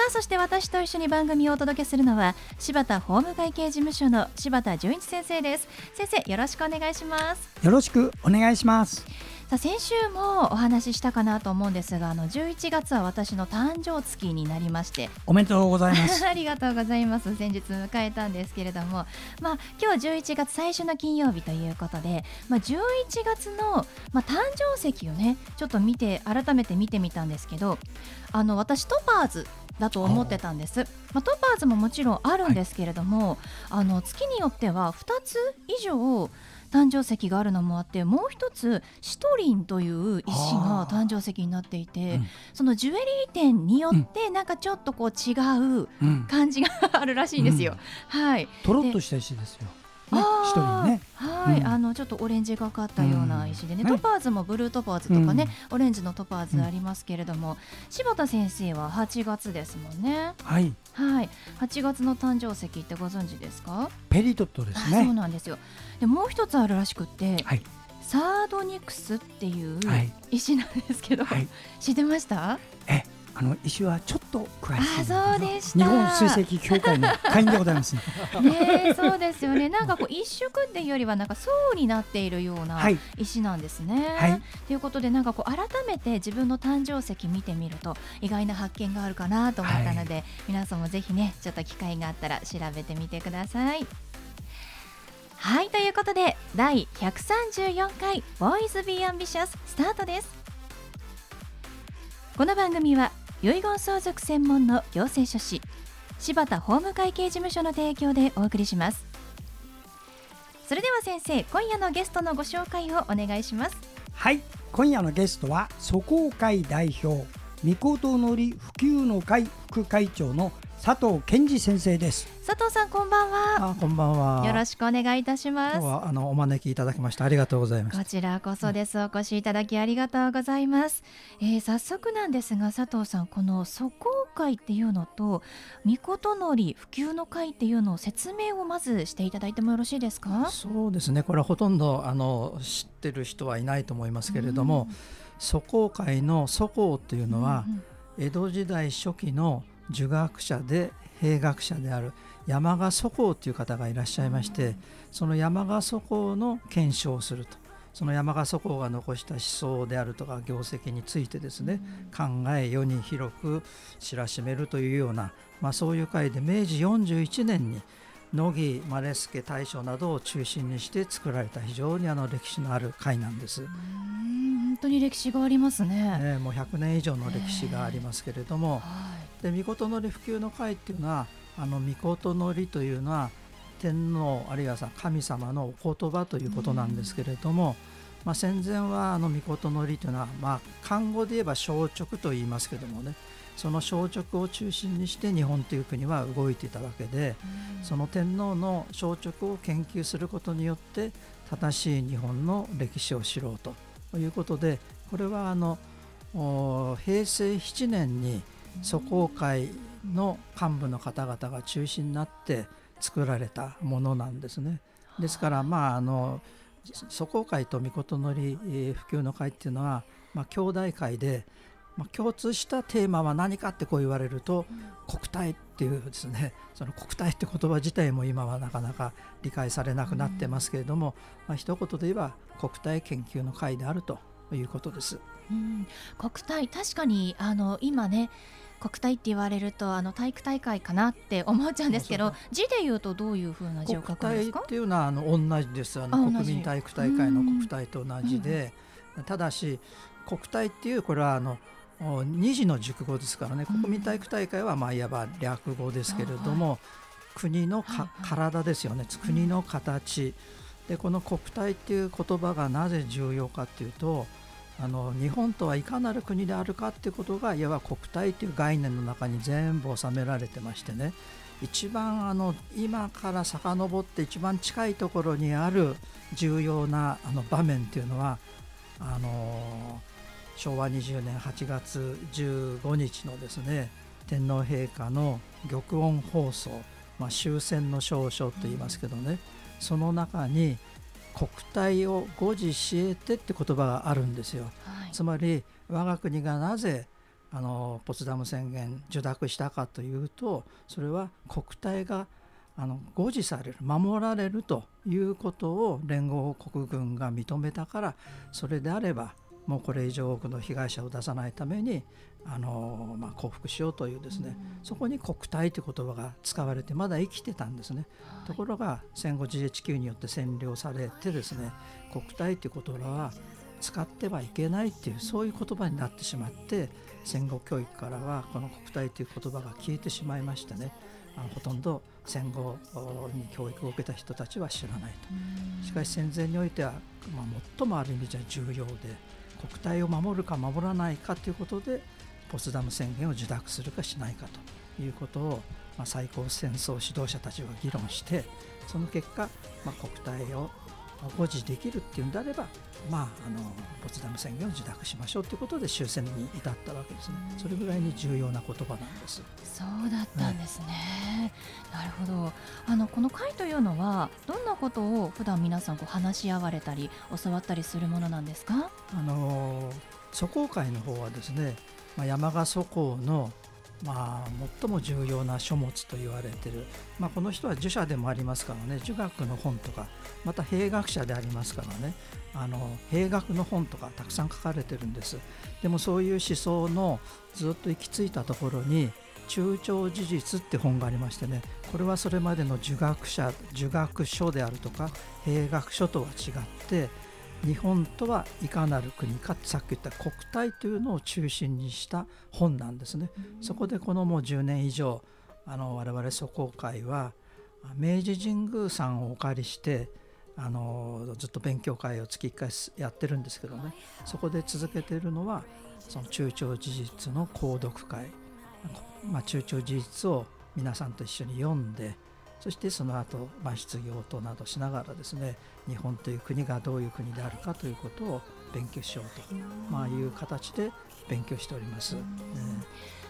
さあそして私と一緒に番組をお届けするのは柴田法務会計事務所の柴田純一先生です。先生よろしくお願いします。よろしくお願いします。さあ先週もお話ししたかなと思うんですがあの11月は私の誕生月になりまして。おめでとうございます。ありがとうございます。先日迎えたんですけれども。まあ今日11月最初の金曜日ということでまあ11月のまあ誕生石をねちょっと見て改めて見てみたんですけどあの私トパーズだと思ってたんです、まあ、トパーズももちろんあるんですけれども、はい、あの月によっては2つ以上誕生石があるのもあってもう一つシトリンという石が誕生石になっていて、うん、そのジュエリー店によってなんかちょっとこう違う感じがあるらしいんですよ。うん、はい。とろっとした石ですよ。人ね。はい、うん、あのちょっとオレンジがかったような石でね、うん、トパーズもブルートパーズとかね、うん、オレンジのトパーズありますけれども、柴田先生は8月ですもんね。はい。はい、8月の誕生石ってご存知ですか？ペリドットですね。そうなんですよ。でもう一つあるらしくて、はい、サードニクスっていう石なんですけど、はい、知ってました？え、あの石はちょっと詳しいあそうでし日本水石協会の会員でございますね。ねそうですよね。なんかこう一色っていうよりはなんか層になっているような石なんですね。はい。ということでなんかこう改めて自分の誕生石見てみると意外な発見があるかなと思ったので、はい、皆さんもぜひねちょっと機会があったら調べてみてください。はいということで第134回ボーイズビーアンビシャススタートです。この番組は遺言相続専門の行政書士柴田法務会計事務所の提供でお送りします。それでは先生今夜のゲストのご紹介をお願いします。はい今夜のゲストは祖公会代表御事のり普及の会副会長の佐藤健二先生です。佐藤さんこんばんは。あこんばんは。よろしくお願いいたします。はあのお招きいただきましてありがとうございます。こちらこそです、うん、お越しいただきありがとうございます、えー、早速なんですが佐藤さんこの祖公会っていうのと御事のり普及の会っていうのを説明をまずしていただいてもよろしいですか？そうですね。これはほとんどあの知ってる人はいないと思いますけれども、うん、祖公会の祖公っていうのは、うん、江戸時代初期の儒学者で兵学者である山賀祖公という方がいらっしゃいましてその山賀祖公の検証をすると。その山賀祖公が残した思想であるとか業績についてですね考え世に広く知らしめるというような、まあ、そういう会で明治41年に乃木マ助大将などを中心にして作られた非常にあの歴史のある会なんです。本当に歴史がありますね。ねもう100年以上の歴史がありますけれども、で御事のり普及の会っていうのはあの御事のりというのは天皇あるいはさ神様のお言葉ということなんですけれども、まあ、戦前はあの御事のりというのは、まあ、漢語で言えば消直と言いますけどもねその消直を中心にして日本という国は動いていたわけで、その天皇の消直を研究することによって正しい日本の歴史を知ろうということでこれはあの平成7年に祖公会の幹部の方々が中心になって作られたものなんですね。ですからまああの祖公会と御事のり普及の会っていうのは、まあ、兄弟会で、まあ、共通したテーマは何かってこう言われると、国体っていうですねその国体って言葉自体も今はなかなか理解されなくなってますけれども、まあ一言で言えば国体研究の会であるということです。うん、国体確かにあの今ね国体って言われるとあの体育大会かなって思っちゃうんですけど字で言うとどういうふうな字を書くんですか？っていうのはあの同じです。あの国民体育大会の国体と同じで、うん、ただし国体っていうこれはあの二次の熟語ですからね。国民体育大会はまあいわば略語ですけれども、国のか、体ですよね。国の形。でこの国体っていう言葉がなぜ重要かっていうとあの日本とはいかなる国であるかっていうことがいわば国体という概念の中に全部収められてましてね。一番あの今から遡って一番近いところにある重要なあの場面っていうのはあの昭和20年8月15日のですね天皇陛下の玉音放送、まあ、終戦の証書と言いますけどねその中に国体を誤字しえてって言葉があるんですよ。はい、つまり我が国がなぜあのポツダム宣言受諾したかというとそれは国体があの誤字される守られるということを連合国軍が認めたからそれであればもうこれ以上多くの被害者を出さないためにあの、まあ、降伏しようというですね、うん、そこに国体という言葉が使われてまだ生きてたんですね、はい、ところが戦後 GHQ によって占領されてですね国体という言葉は使ってはいけないっていうそういう言葉になってしまって戦後教育からはこの国体という言葉が消えてしまいましてね。あのほとんど戦後に教育を受けた人たちは知らないと。しかし戦前においては、まあ、最もある意味じゃ重要で国体を守るか守らないかということでポツダム宣言を受諾するかしないかということを、まあ、最高戦争指導者たちは議論してその結果、まあ、国体を保持できるっていうんであれば、まあ、あのポツダム宣言を受諾しましょうということで終戦に至ったわけですね、それぐらいに重要な言葉なんです。そうだったんですね、はい、なるほど。あのこの会というのはどんなことを普段皆さんこう話し合われたり教わったりするものなんですか？あの祖公会の方はですね、まあ、山賀祖公のまあ、最も重要な書物と言われている、まあ、この人は儒者でもありますからね。儒学の本とかまた兵学者でありますからね。あの兵学の本とかたくさん書かれてるんです。でもそういう思想のずっと行き着いたところに中長事実って本がありましてね。これはそれまでの儒学者儒学書であるとか兵学書とは違って日本とはいかなる国かさっき言った国体というのを中心にした本なんですね。そこでこのもう10年以上あの我々祖公会は明治神宮さんをお借りしてあのずっと勉強会を月1回やってるんですけどね。そこで続けているのはその中長事実の購読会、まあ、中長事実を皆さんと一緒に読んでそしてその後、まあ失業等などしながらですね日本という国がどういう国であるかということを勉強しようと、まあ、いう形で勉強しております。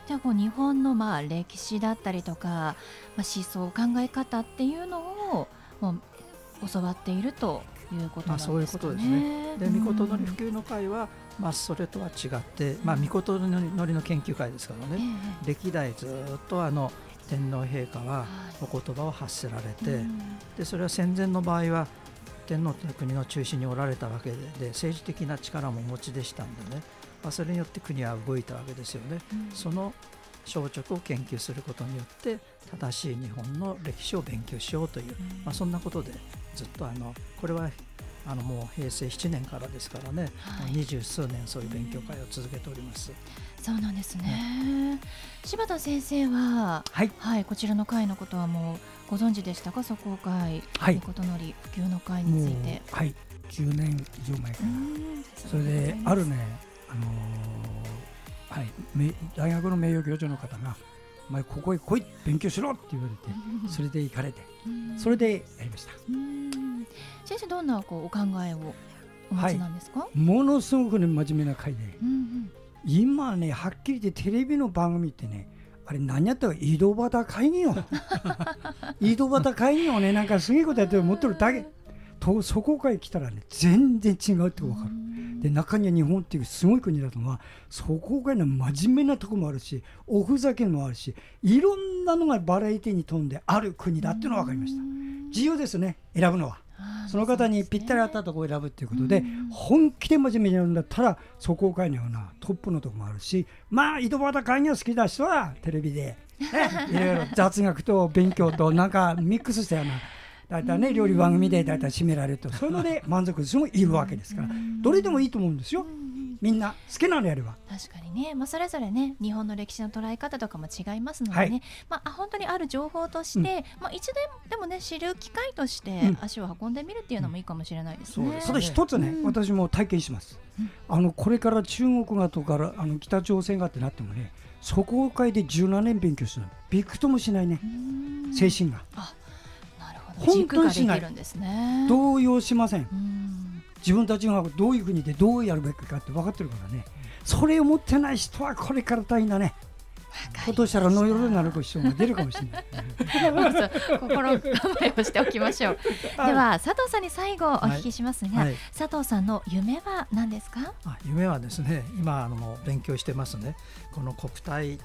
じゃあこう日本のまあ歴史だったりとか、まあ、思想考え方っていうのをもう教わっているということなんですかね。まあ、そういうことですね。で、みことのり普及の会は、まあ、それとは違って、まあ、みことのりの研究会ですからね、えー、歴代ずっとあの天皇陛下はお言葉を発せられて、はい、でそれは戦前の場合は天皇という国の中心におられたわけでで政治的な力もお持ちでしたんでね、まあ、それによって国は動いたわけですよね。うん、その消直を研究することによって正しい日本の歴史を勉強しようという、まあ、そんなことでずっとあのこれはあのもう平成7年からですからね、はい、二十数年そういう勉強会を続けております。そうなんですね。柴田先生は、はい、はい、こちらの会のことはもうご存知でしたか、祖公会、はい、ことのり普及の会について。はい、10年以上前から。それであるね、あのー、はい、大学の名誉教授の方が。お前ここへ来い勉強しろって言われてそれで行かれてそれでやりました先生どんなこうお考えをお持ちなんですか、はい、ものすごくね真面目な会で、うんうん、今ねはっきり言ってテレビの番組ってねあれ何やったか井戸端会議よ。井戸端会議をね。なんかすげえことやってる持ってるだけ。とそこから来たらね全然違うって分かる。で中には日本っていうすごい国だとはそこがね真面目なとこもあるしおふざけもあるしいろんなのがバラエティに富んである国だっていうのが分かりました。自由ですね選ぶのはその方にぴったり合ったところを選ぶということで、本気で真面目にやるんだったら、そこを会のようなトップのところもあるし、まあ、井戸端会議を好きな人はテレビで、ね、いろいろ雑学と勉強となんかミックスしたような。大体ね料理番組で大体締められるとそういうので満足する人もいるわけですからどれでもいいと思うんですよみんな好きなのやれば。確かにね、まあ、それぞれね日本の歴史の捉え方とかも違いますのでね、はい、まあ、本当にある情報として、うん、まあ、一度でもね知る機会として足を運んでみるっていうのもいいかもしれないですね。うん、それ一つね、私も体験します、あのこれから中国がとかあの北朝鮮がってなってもねそこを会で17年勉強するの。びくともしないね精神が。あなるほど。本当にしない、ね、動揺しません自分たちがどういう国でどうやるべきかって分かってるからね、それを持ってない人はこれから大変だね。今年したらノイローになる人が出るかもしれない。心構えをしておきましょう。では佐藤さんに最後お聞きしますが、はいはい、佐藤さんの夢は何ですか？あ夢はですね、今あの勉強してますね。この国体っ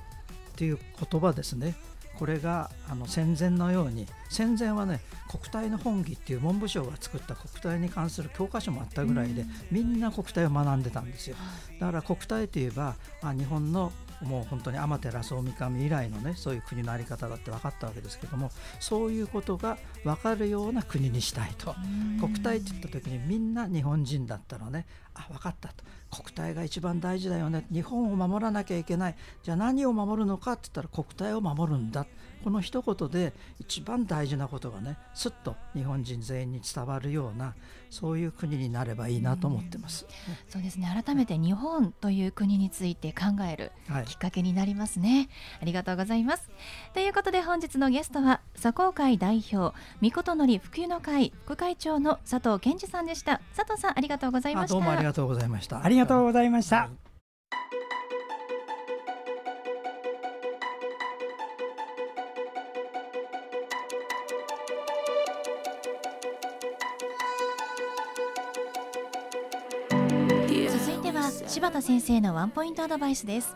ていう言葉ですね。これがあの戦前のように戦前はね国体の本義っていう文部省が作った国体に関する教科書もあったぐらいで、みんな国体を学んでたんですよ。だから国体といえばあ日本のもう本当に天照大神以来のねそういう国の在り方だって分かったわけですけどもそういうことが分かるような国にしたいと。国体って言った時にみんな日本人だったらね。あ分かったと。国体が一番大事だよね。日本を守らなきゃいけない。じゃあ何を守るのかって言ったら国体を守るんだこの一言で一番大事なことがねすっと日本人全員に伝わるようなそういう国になればいいなと思ってます。うそうですね。改めて日本という国について考えるきっかけになりますね、はい、ありがとうございます。ということで本日のゲストは佐公会代表御事のり普及の会副会長の佐藤健二さんでした。佐藤さんありがとうございました。どうもありがとうございました。ありがとうございました、柴田先生のワンポイントアドバイスです。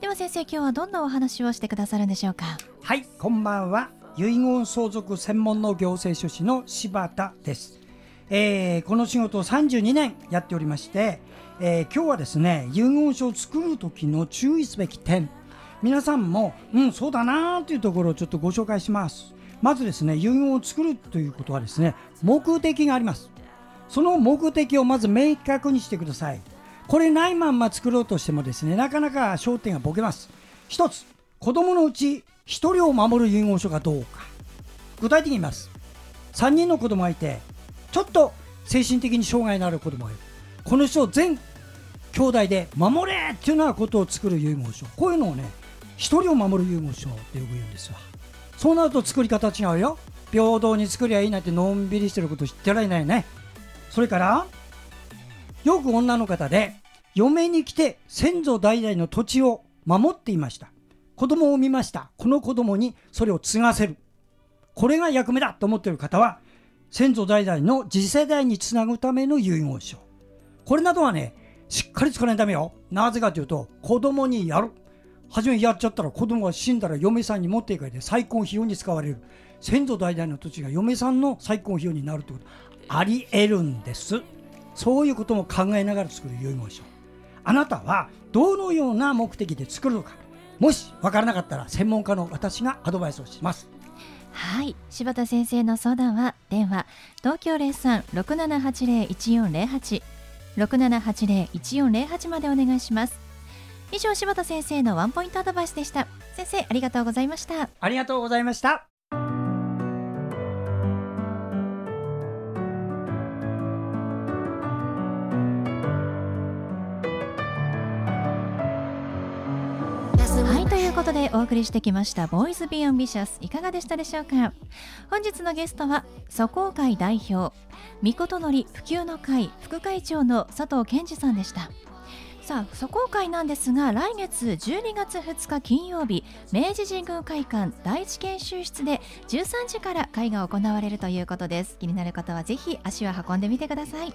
では先生今日はどんなお話をしてくださるんでしょうか？はいこんばんは。遺言相続専門の行政書士の柴田です、えー、この仕事を32年やっておりまして、えー、今日はですね遺言書を作る時の注意すべき点。皆さんもうんそうだなというところをちょっとご紹介します。まずですね遺言を作るということはですね目的があります。その目的をまず明確にしてください。これないまんま作ろうとしてもですねなかなか焦点がボケます。一つ子供のうち1人を守る遺言書がどうか。具体的に言います。3人の子供がいてちょっと精神的に障害のある子供がいる。この人を全兄弟で守れっていうようなことを作る遺言書。こういうのをね1人を守る遺言書ってよく言うんですわ。そうなると作り方違うよ。平等に作りゃいいなんてのんびりしてること知ってられないね。それからよく女の方で嫁に来て先祖代々の土地を守っていました。子供を産みました。この子供にそれを継がせる。これが役目だと思っている方は先祖代々の次世代につなぐための遺言書。これなどはねしっかり作らないとダメよ。なぜかというと子供にやる。初めやっちゃったら子供が死んだら嫁さんに持っていかれて再婚費用に使われる。先祖代々の土地が嫁さんの再婚費用になるということありえるんです。そういうことも考えながら作る遺言書あなたはどのような目的で作るのか。もし分からなかったら専門家の私がアドバイスをします。はい。柴田先生の相談は電話東京0367801408 6780-1408までお願いします。以上柴田先生のワンポイントアドバイスでした。先生ありがとうございました。ありがとうございましたお送りしてきました「ボーイズ・ビー・アンビシャス」いかがでしたでしょうか？本日のゲストは祖公会代表御事のり普及の会副会長の佐藤健二さんでした。さあ祖公会なんですが来月12月2日金曜日明治神宮会館第一研修室で13時から会が行われるということです。気になる方はぜひ足を運んでみてください。